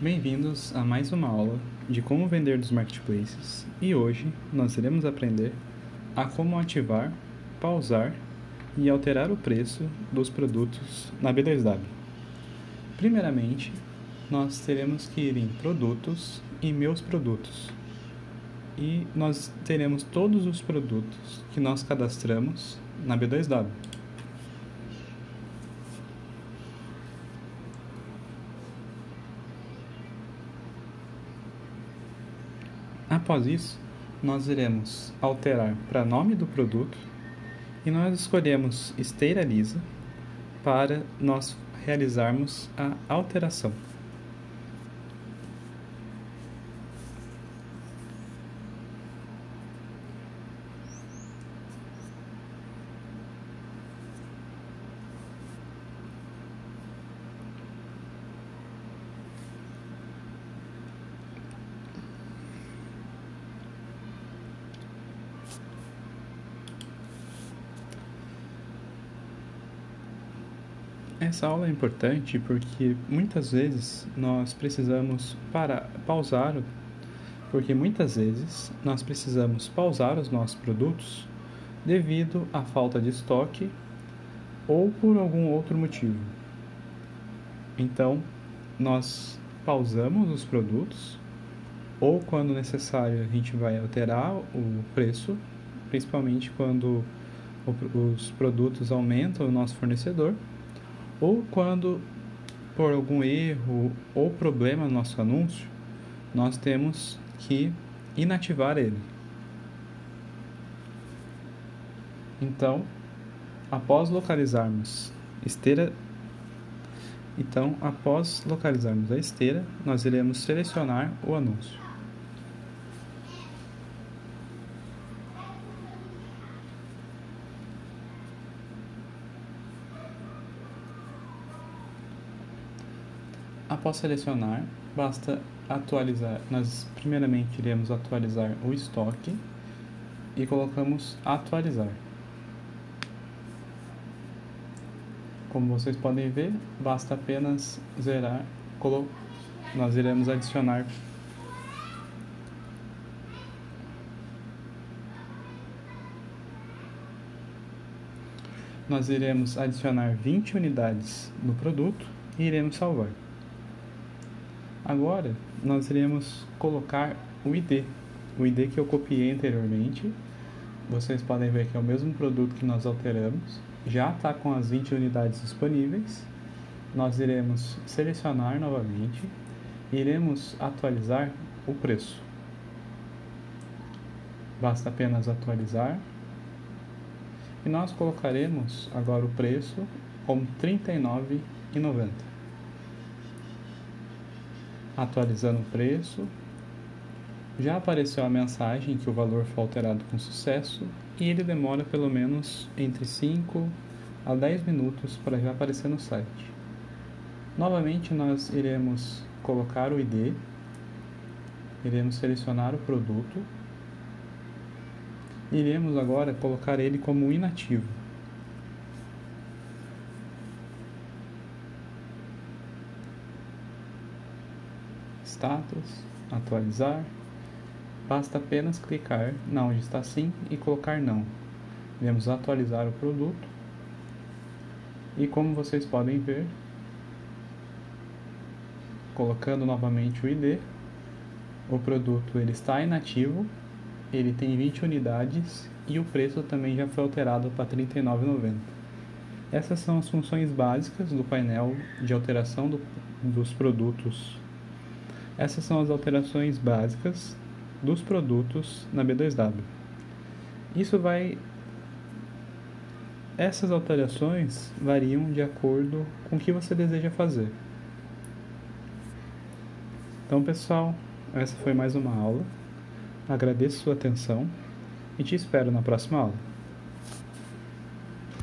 Bem-vindos a mais uma aula de como vender dos marketplaces e hoje nós iremos aprender a como ativar, pausar e alterar o preço dos produtos na B2W. Primeiramente, nós teremos que ir em produtos e meus produtos e nós teremos todos os produtos que nós cadastramos na B2W. Após isso, nós iremos alterar para nome do produto e nós escolhemos esteira lisa para nós realizarmos a alteração. Essa aula é importante porque muitas vezes nós precisamos para pausar, porque muitas vezes nós precisamos pausar os nossos produtos devido à falta de estoque ou por algum outro motivo. Então, nós pausamos os produtos ou quando necessário a gente vai alterar o preço, principalmente quando os produtos aumentam o nosso fornecedor ou quando por algum erro ou problema no nosso anúncio, nós temos que inativar ele. Então, após localizarmos esteira então, após localizarmos a esteira, nós iremos selecionar o anúncio. Após selecionar, basta atualizar. Nós primeiramente iremos atualizar o estoque e colocamos atualizar. Como vocês podem ver, basta apenas zerar. Nós iremos adicionar nós iremos adicionar 20 unidades no produto e iremos salvar. Agora, nós iremos colocar o ID, o ID que eu copiei anteriormente. Vocês podem ver que é o mesmo produto que nós alteramos. Já está com as 20 unidades disponíveis. Nós iremos selecionar novamente e iremos atualizar o preço. Basta apenas atualizar e nós colocaremos agora o preço como R$ 39,90 atualizando o preço. Já apareceu a mensagem que o valor foi alterado com sucesso e ele demora pelo menos entre 5 a 10 minutos para já aparecer no site. Novamente nós iremos colocar o ID, iremos selecionar o produto, iremos agora colocar ele como inativo. Status, atualizar. Basta apenas clicar na onde está sim e colocar não. Iremos atualizar o produto. E como vocês podem ver, colocando novamente o ID, o produto ele está inativo, ele tem 20 unidades e o preço também já foi alterado para R$ 39,90. Essas são as funções básicas do painel de alteração do, dos produtos essas são as alterações básicas dos produtos na B2W. Isso vai essas alterações variam de acordo com o que você deseja fazer. Então, pessoal, essa foi mais uma aula. Agradeço sua atenção e te espero na próxima aula.